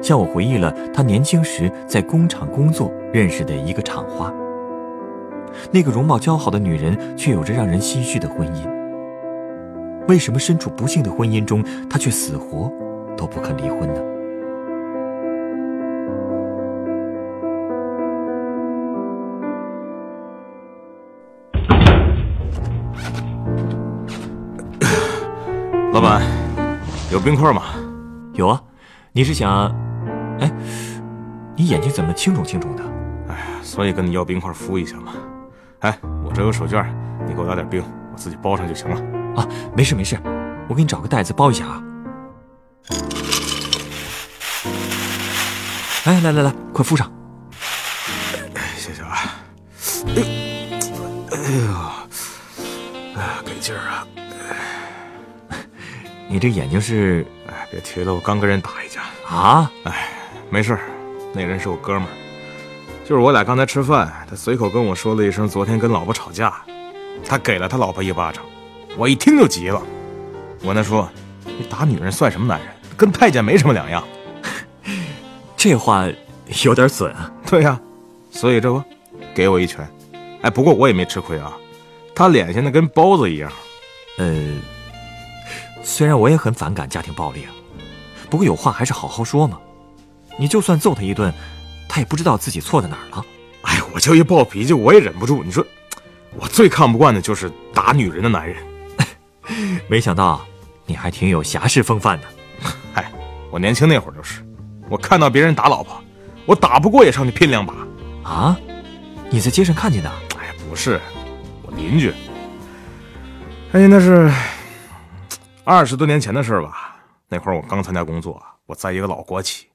向我回忆了他年轻时在工厂工作认识的一个厂花。那个容貌姣好的女人，却有着让人唏嘘的婚姻。为什么身处不幸的婚姻中，她却死活都不肯离婚呢？老板，有冰块吗？有啊，你是想？哎，你眼睛怎么青肿青肿的？哎呀，所以跟你要冰块敷一下嘛。哎，我这有手绢，你给我拿点冰，我自己包上就行了。啊，没事没事，我给你找个袋子包一下啊。哎，来来来，快敷上。谢谢啊。哎，哎呦，哎呀，给劲儿啊！你这眼睛是？哎，别提了，我刚跟人打一架。啊？哎，没事那人是我哥们儿，就是我俩刚才吃饭，他随口跟我说了一声昨天跟老婆吵架，他给了他老婆一巴掌，我一听就急了，我那说，你打女人算什么男人？跟太监没什么两样。这话有点损啊。对呀，所以这不，给我一拳。哎，不过我也没吃亏啊，他脸现在跟包子一样。呃，虽然我也很反感家庭暴力啊，不过有话还是好好说嘛。你就算揍他一顿，他也不知道自己错在哪儿了。哎，我就一暴脾气，我也忍不住。你说，我最看不惯的就是打女人的男人。没想到你还挺有侠士风范的。嗨，我年轻那会儿就是，我看到别人打老婆，我打不过也上去拼两把。啊？你在街上看见的？哎，不是，我邻居。哎，那是二十多年前的事吧？那会儿我刚参加工作，我在一个老国企。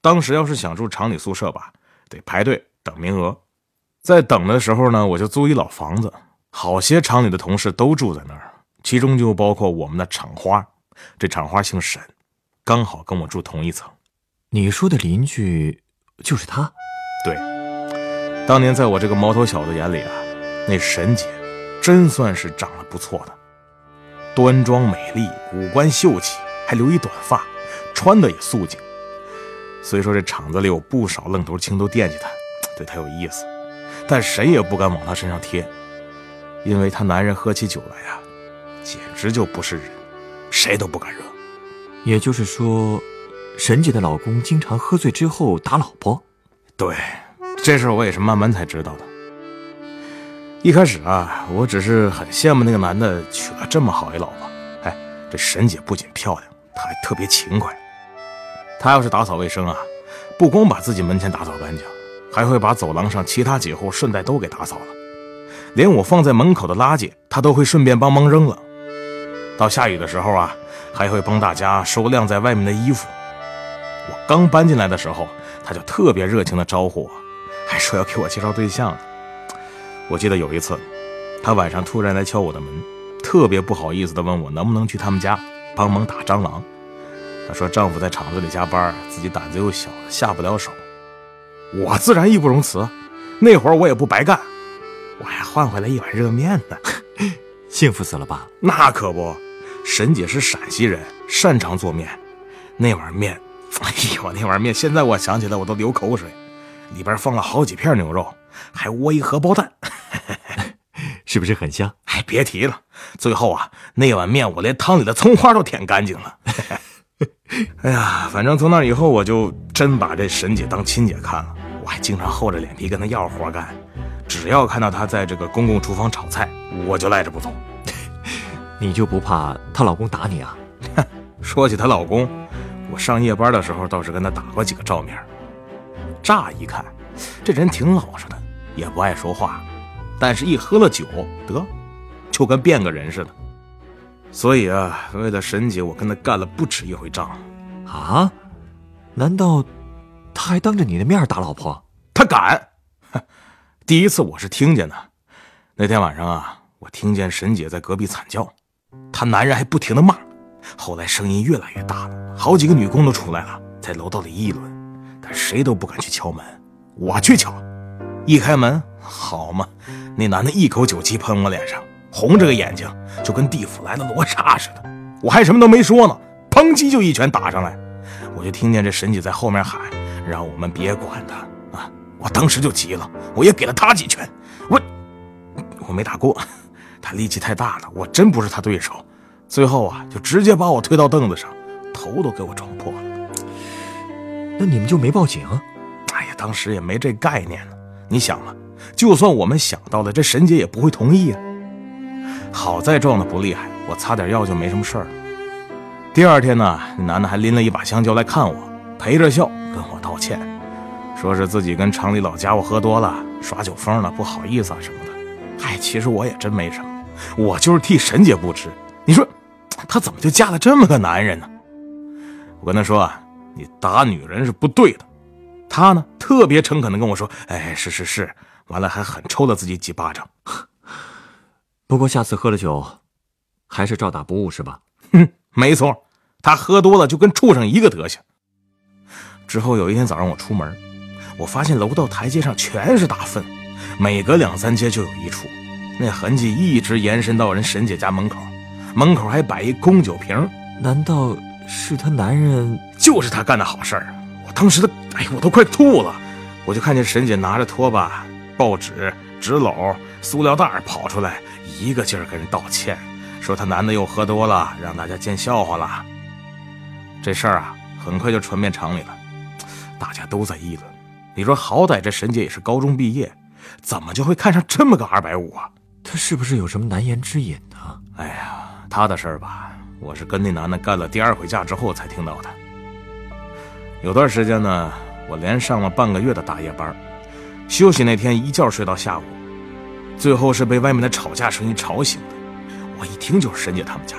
当时要是想住厂里宿舍吧，得排队等名额。在等的时候呢，我就租一老房子，好些厂里的同事都住在那儿，其中就包括我们的厂花。这厂花姓沈，刚好跟我住同一层。你说的邻居就是他？对，当年在我这个毛头小子眼里啊，那沈姐真算是长得不错的，端庄美丽，五官秀气，还留一短发，穿的也素净。虽说这厂子里有不少愣头青都惦记她，对她有意思，但谁也不敢往她身上贴，因为她男人喝起酒来呀，简直就不是人，谁都不敢惹。也就是说，沈姐的老公经常喝醉之后打老婆。对，这事我也是慢慢才知道的。一开始啊，我只是很羡慕那个男的娶了这么好一老婆。哎，这沈姐不仅漂亮，她还特别勤快。她要是打扫卫生啊，不光把自己门前打扫干净，还会把走廊上其他几户顺带都给打扫了，连我放在门口的垃圾，她都会顺便帮忙扔了。到下雨的时候啊，还会帮大家收晾在外面的衣服。我刚搬进来的时候，她就特别热情地招呼我，还说要给我介绍对象呢。我记得有一次，她晚上突然来敲我的门，特别不好意思地问我能不能去他们家帮忙打蟑螂。她说：“丈夫在厂子里加班，自己胆子又小，下不了手。”我自然义不容辞。那会儿我也不白干，我还换回来一碗热面呢，幸福死了吧？那可不，沈姐是陕西人，擅长做面。那碗面，哎呦，那碗面现在我想起来我都流口水，里边放了好几片牛肉，还窝一荷包蛋，是不是很香？哎，别提了。最后啊，那碗面我连汤里的葱花都舔干净了。哎呀，反正从那以后，我就真把这沈姐当亲姐看了。我还经常厚着脸皮跟她要活干，只要看到她在这个公共厨房炒菜，我就赖着不走。你就不怕她老公打你啊？说起她老公，我上夜班的时候倒是跟她打过几个照面。乍一看，这人挺老实的，也不爱说话，但是一喝了酒，得就跟变个人似的。所以啊，为了沈姐，我跟他干了不止一回仗。啊？难道他还当着你的面打老婆？他敢！第一次我是听见的，那天晚上啊，我听见沈姐在隔壁惨叫，她男人还不停的骂，后来声音越来越大了，好几个女工都出来了，在楼道里议论，但谁都不敢去敲门，我去敲，一开门，好嘛，那男的一口酒气喷我脸上，红着个眼睛，就跟地府来的罗刹似的，我还什么都没说呢，砰叽就一拳打上来，我就听见这沈姐在后面喊，让我们别管他。我当时就急了，我也给了他几拳，我我没打过，他力气太大了，我真不是他对手。最后啊，就直接把我推到凳子上，头都给我撞破了。那你们就没报警？哎呀，当时也没这概念呢。你想嘛，就算我们想到了，这沈姐也不会同意啊。好在撞的不厉害，我擦点药就没什么事儿了。第二天呢，男的还拎了一把香蕉来看我，陪着笑跟我道歉。说是自己跟厂里老家伙喝多了，耍酒疯了，不好意思啊什么的。嗨，其实我也真没什么，我就是替沈姐不值。你说，她怎么就嫁了这么个男人呢？我跟她说啊，你打女人是不对的。她呢，特别诚恳的跟我说，哎，是是是，完了还狠抽了自己几巴掌。不过下次喝了酒，还是照打不误是吧？哼，没错，他喝多了就跟畜生一个德行。之后有一天早上我出门。我发现楼道台阶上全是大粪，每隔两三阶就有一处，那痕迹一直延伸到人沈姐家门口，门口还摆一空酒瓶。难道是他男人？就是他干的好事儿。我当时的，哎我都快吐了。我就看见沈姐拿着拖把、报纸、纸篓、塑料袋跑出来，一个劲儿跟人道歉，说他男的又喝多了，让大家见笑话了。这事儿啊，很快就传遍厂里了，大家都在议论。你说好歹这沈姐也是高中毕业，怎么就会看上这么个二百五啊？她是不是有什么难言之隐呢？哎呀，她的事儿吧，我是跟那男的干了第二回架之后才听到的。有段时间呢，我连上了半个月的大夜班，休息那天一觉睡到下午，最后是被外面的吵架声音吵醒的。我一听就是沈姐他们家，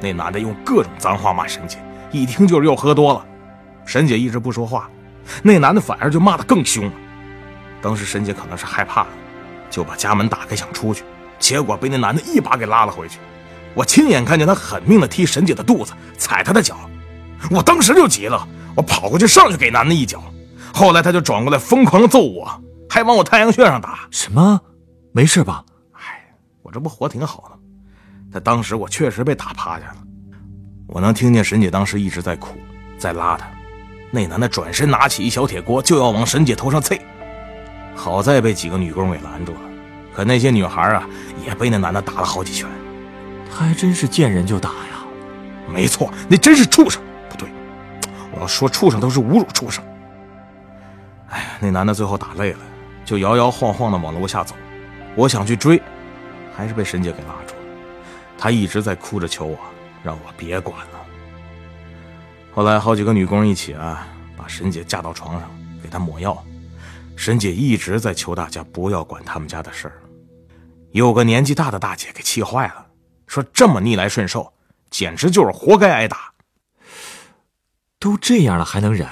那男的用各种脏话骂沈姐，一听就是又喝多了。沈姐一直不说话。那男的反而就骂得更凶了。当时沈姐可能是害怕了，就把家门打开想出去，结果被那男的一把给拉了回去。我亲眼看见他狠命的踢沈姐的肚子，踩她的脚。我当时就急了，我跑过去上去给男的一脚。后来他就转过来疯狂揍我，还往我太阳穴上打。什么？没事吧？哎，我这不活挺好的。但当时我确实被打趴下了。我能听见沈姐当时一直在哭，在拉他。那男的转身拿起一小铁锅，就要往沈姐头上啐，好在被几个女工给拦住了。可那些女孩啊，也被那男的打了好几拳。他还真是见人就打呀！没错，那真是畜生。不对，我要说畜生都是侮辱畜生。哎呀，那男的最后打累了，就摇摇晃晃的往楼下走。我想去追，还是被沈姐给拉住了。她一直在哭着求我，让我别管了。后来好几个女工一起啊，把沈姐架到床上，给她抹药。沈姐一直在求大家不要管他们家的事儿。有个年纪大的大姐给气坏了，说这么逆来顺受，简直就是活该挨打。都这样了还能忍？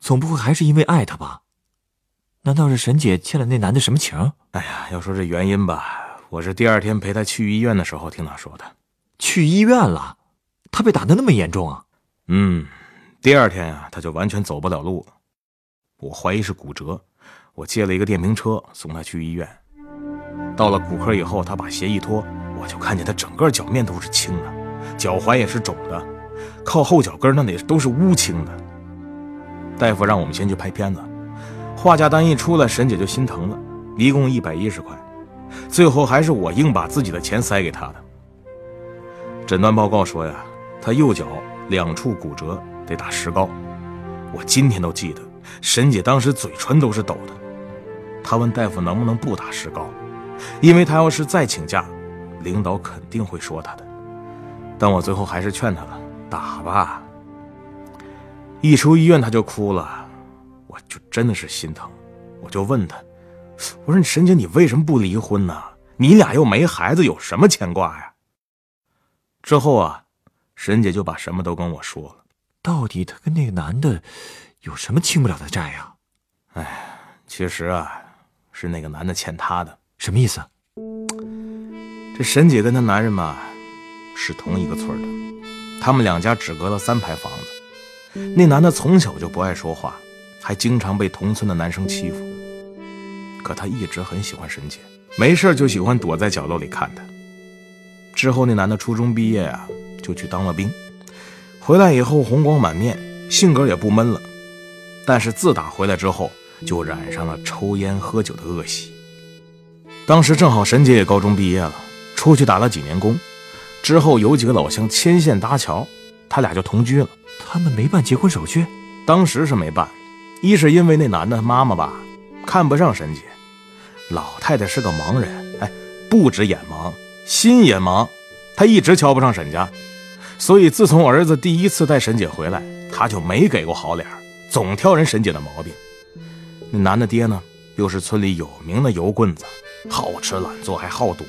总不会还是因为爱他吧？难道是沈姐欠了那男的什么情？哎呀，要说这原因吧，我是第二天陪他去医院的时候听他说的。去医院了？他被打的那么严重啊？嗯，第二天啊，他就完全走不了路了。我怀疑是骨折，我借了一个电瓶车送他去医院。到了骨科以后，他把鞋一脱，我就看见他整个脚面都是青的，脚踝也是肿的，靠后脚跟那里都是乌青的。大夫让我们先去拍片子，画价单一出来，沈姐就心疼了，一共一百一十块，最后还是我硬把自己的钱塞给他的。诊断报告说呀，他右脚。两处骨折得打石膏，我今天都记得。沈姐当时嘴唇都是抖的，她问大夫能不能不打石膏，因为她要是再请假，领导肯定会说她的。但我最后还是劝她了，打吧。一出医院她就哭了，就真的是心疼，我就问她，我说你沈姐你为什么不离婚呢？你俩又没孩子，有什么牵挂呀？之后啊。沈姐就把什么都跟我说了。到底她跟那个男的有什么清不了的债呀？哎，其实啊，是那个男的欠她的。什么意思？这沈姐跟她男人嘛，是同一个村的，他们两家只隔了三排房子。那男的从小就不爱说话，还经常被同村的男生欺负。可他一直很喜欢沈姐，没事就喜欢躲在角落里看她。之后那男的初中毕业啊，就去当了兵，回来以后红光满面，性格也不闷了。但是自打回来之后，就染上了抽烟喝酒的恶习。当时正好沈姐也高中毕业了，出去打了几年工，之后有几个老乡牵线搭桥，他俩就同居了。他们没办结婚手续，当时是没办，一是因为那男的妈妈吧看不上沈姐，老太太是个盲人，哎，不止眼盲，心也盲，她一直瞧不上沈家，所以自从儿子第一次带沈姐回来，她就没给过好脸，总挑人沈姐的毛病。那男的爹呢，又是村里有名的油棍子，好吃懒做还好赌，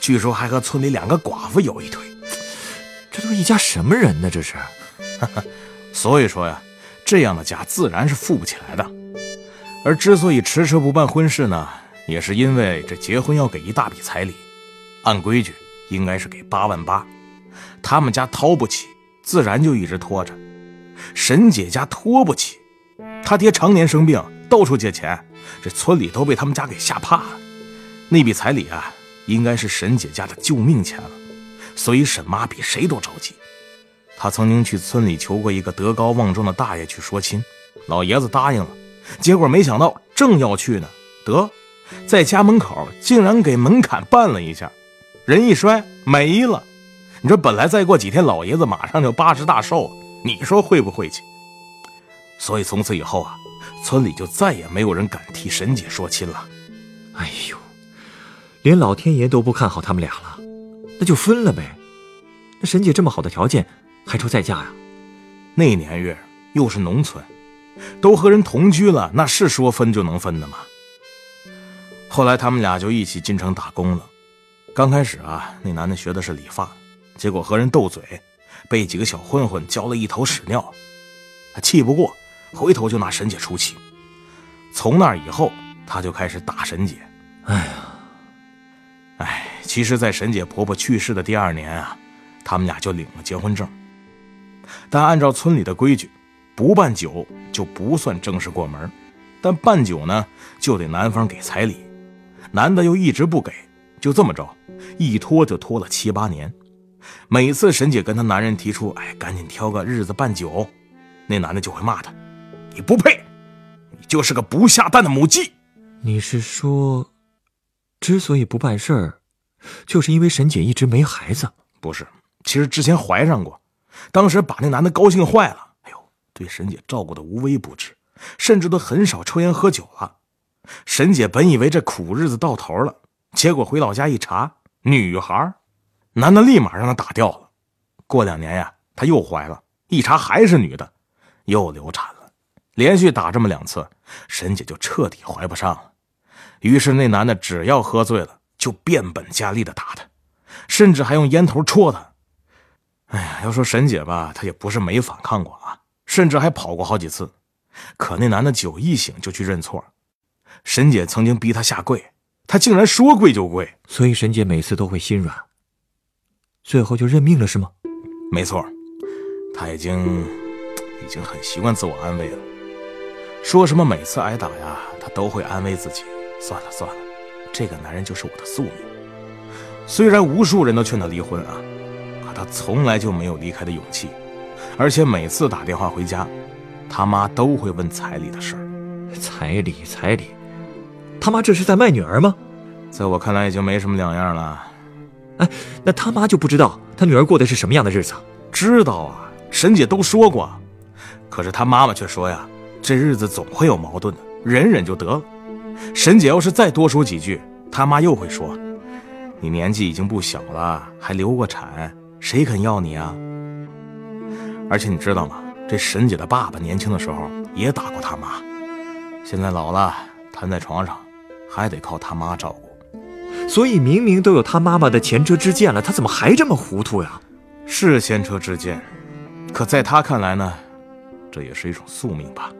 据说还和村里两个寡妇有一腿。这都一家什么人呢？这是。所以说呀，这样的家自然是富不起来的。而之所以迟迟不办婚事呢，也是因为这结婚要给一大笔彩礼，按规矩应该是给八万八，他们家掏不起，自然就一直拖着。沈姐家拖不起，她爹常年生病，到处借钱，这村里都被他们家给吓怕了。那笔彩礼啊，应该是沈姐家的救命钱了，所以沈妈比谁都着急。他曾经去村里求过一个德高望重的大爷去说亲，老爷子答应了，结果没想到正要去呢，得在家门口竟然给门槛绊了一下，人一摔没了。你说本来再过几天老爷子马上就八十大寿，你说晦不晦气？所以从此以后啊，村里就再也没有人敢替沈姐说亲了。哎呦，连老天爷都不看好他们俩了，那就分了呗。那沈姐这么好的条件。还愁再嫁呀？那年月又是农村，都和人同居了，那是说分就能分的吗？后来他们俩就一起进城打工了。刚开始啊，那男的学的是理发，结果和人斗嘴，被几个小混混浇了一头屎尿，他气不过，回头就拿沈姐出气。从那以后，他就开始打沈姐。哎呀，哎，其实，在沈姐婆婆去世的第二年啊，他们俩就领了结婚证。但按照村里的规矩，不办酒就不算正式过门，但办酒呢，就得男方给彩礼，男的又一直不给，就这么着，一拖就拖了七八年。每次沈姐跟她男人提出，哎，赶紧挑个日子办酒，那男的就会骂她：“你不配，你就是个不下蛋的母鸡。”你是说，之所以不办事儿，就是因为沈姐一直没孩子？不是，其实之前怀上过。当时把那男的高兴坏了，哎呦，对沈姐照顾的无微不至，甚至都很少抽烟喝酒了。沈姐本以为这苦日子到头了，结果回老家一查，女孩，男的立马让她打掉了。过两年呀，她又怀了，一查还是女的，又流产了。连续打这么两次，沈姐就彻底怀不上了。于是那男的只要喝醉了，就变本加厉的打她，甚至还用烟头戳她。哎呀，要说沈姐吧，她也不是没反抗过啊，甚至还跑过好几次。可那男的酒一醒就去认错，沈姐曾经逼他下跪，他竟然说跪就跪。所以沈姐每次都会心软，最后就认命了，是吗？没错，他已经已经很习惯自我安慰了。说什么每次挨打呀，他都会安慰自己：算了算了，这个男人就是我的宿命。虽然无数人都劝他离婚啊。他从来就没有离开的勇气，而且每次打电话回家，他妈都会问彩礼的事儿。彩礼，彩礼，他妈这是在卖女儿吗？在我看来，已经没什么两样了。哎，那他妈就不知道他女儿过的是什么样的日子？知道啊，沈姐都说过。可是他妈妈却说呀，这日子总会有矛盾的，忍忍就得了。沈姐要是再多说几句，他妈又会说，你年纪已经不小了，还流过产。谁肯要你啊？而且你知道吗？这沈姐的爸爸年轻的时候也打过他妈，现在老了瘫在床上，还得靠他妈照顾。所以明明都有他妈妈的前车之鉴了，他怎么还这么糊涂呀？是前车之鉴，可在他看来呢，这也是一种宿命吧。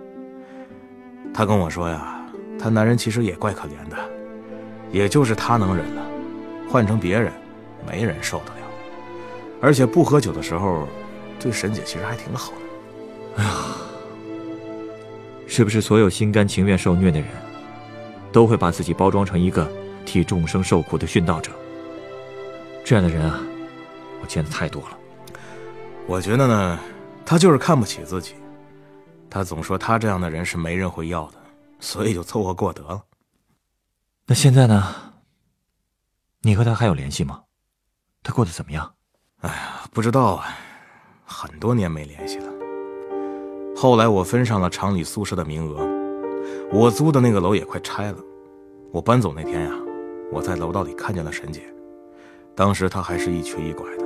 他跟我说呀，他男人其实也怪可怜的，也就是他能忍了，换成别人，没人受得了。而且不喝酒的时候，对沈姐其实还挺好的。哎呀，是不是所有心甘情愿受虐的人，都会把自己包装成一个替众生受苦的殉道者？这样的人啊，我见的太多了。我觉得呢，他就是看不起自己。他总说他这样的人是没人会要的，所以就凑合过得了。那现在呢？你和他还有联系吗？他过得怎么样？哎呀，不知道啊，很多年没联系了。后来我分上了厂里宿舍的名额，我租的那个楼也快拆了。我搬走那天呀，我在楼道里看见了沈姐，当时她还是一瘸一拐的，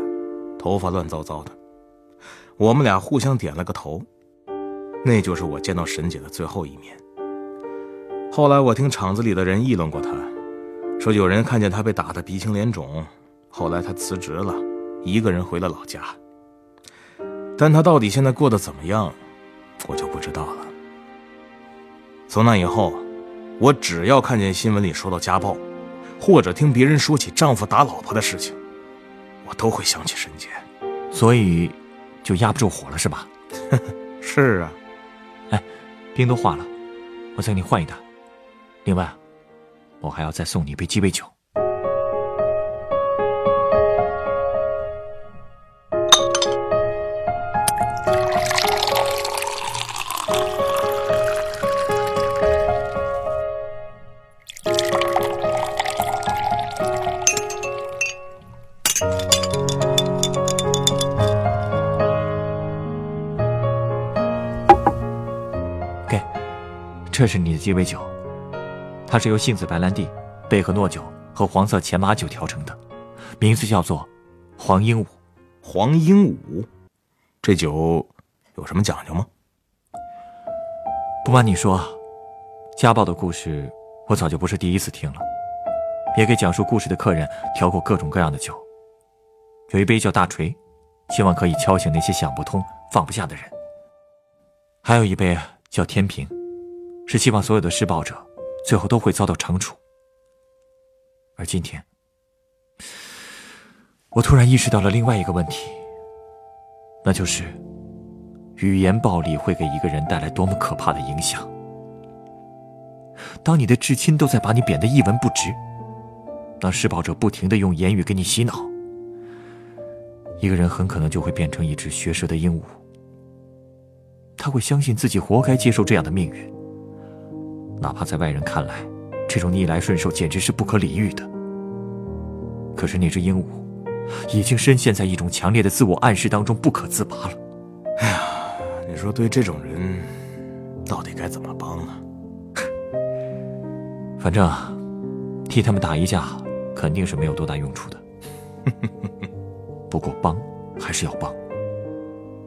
头发乱糟糟的。我们俩互相点了个头，那就是我见到沈姐的最后一面。后来我听厂子里的人议论过她，说有人看见她被打得鼻青脸肿，后来她辞职了，一个人回了老家。但她到底现在过得怎么样，我就不知道了。从那以后，我只要看见新闻里说到家暴，或者听别人说起丈夫打老婆的事情，我都会想起沈姐。所以。就压不住火了是吧？是啊，哎，冰都化了，我再给你换一袋。另外，我还要再送你一杯鸡尾酒。这是你的鸡尾酒，它是由杏子白兰地、贝荷诺酒和黄色前马酒调成的，名字叫做黄鹦鹉。黄鹦鹉，这酒有什么讲究吗？不瞒你说，家暴的故事我早就不是第一次听了，也给讲述故事的客人调过各种各样的酒。有一杯叫大锤，希望可以敲醒那些想不通、放不下的人；还有一杯叫天平。是希望所有的施暴者最后都会遭到惩处。而今天，我突然意识到了另外一个问题，那就是语言暴力会给一个人带来多么可怕的影响。当你的至亲都在把你贬得一文不值，当施暴者不停的用言语给你洗脑，一个人很可能就会变成一只学舌的鹦鹉。他会相信自己活该接受这样的命运。哪怕在外人看来，这种逆来顺受简直是不可理喻的。可是那只鹦鹉，已经深陷在一种强烈的自我暗示当中，不可自拔了。哎呀，你说对这种人，到底该怎么帮呢？反正，替他们打一架，肯定是没有多大用处的。不过帮，还是要帮。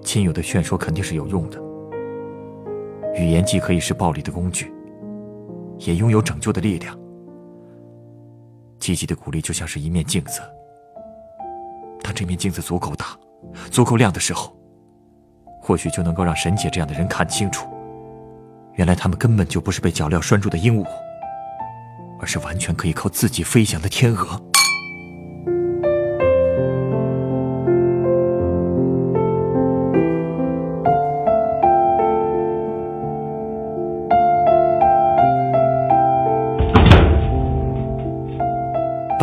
亲友的劝说肯定是有用的。语言既可以是暴力的工具。也拥有拯救的力量。积极的鼓励就像是一面镜子，当这面镜子足够大、足够亮的时候，或许就能够让沈姐这样的人看清楚，原来他们根本就不是被脚镣拴住的鹦鹉，而是完全可以靠自己飞翔的天鹅。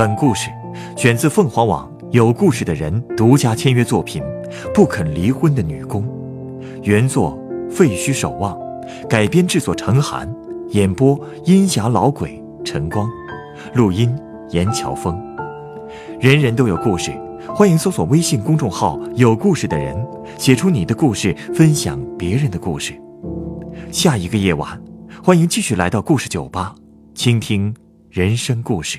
本故事选自凤凰网有故事的人独家签约作品《不肯离婚的女工》，原作废墟守望，改编制作陈寒，演播阴霞老鬼陈光，录音严乔峰。人人都有故事，欢迎搜索微信公众号“有故事的人”，写出你的故事，分享别人的故事。下一个夜晚，欢迎继续来到故事酒吧，倾听人生故事。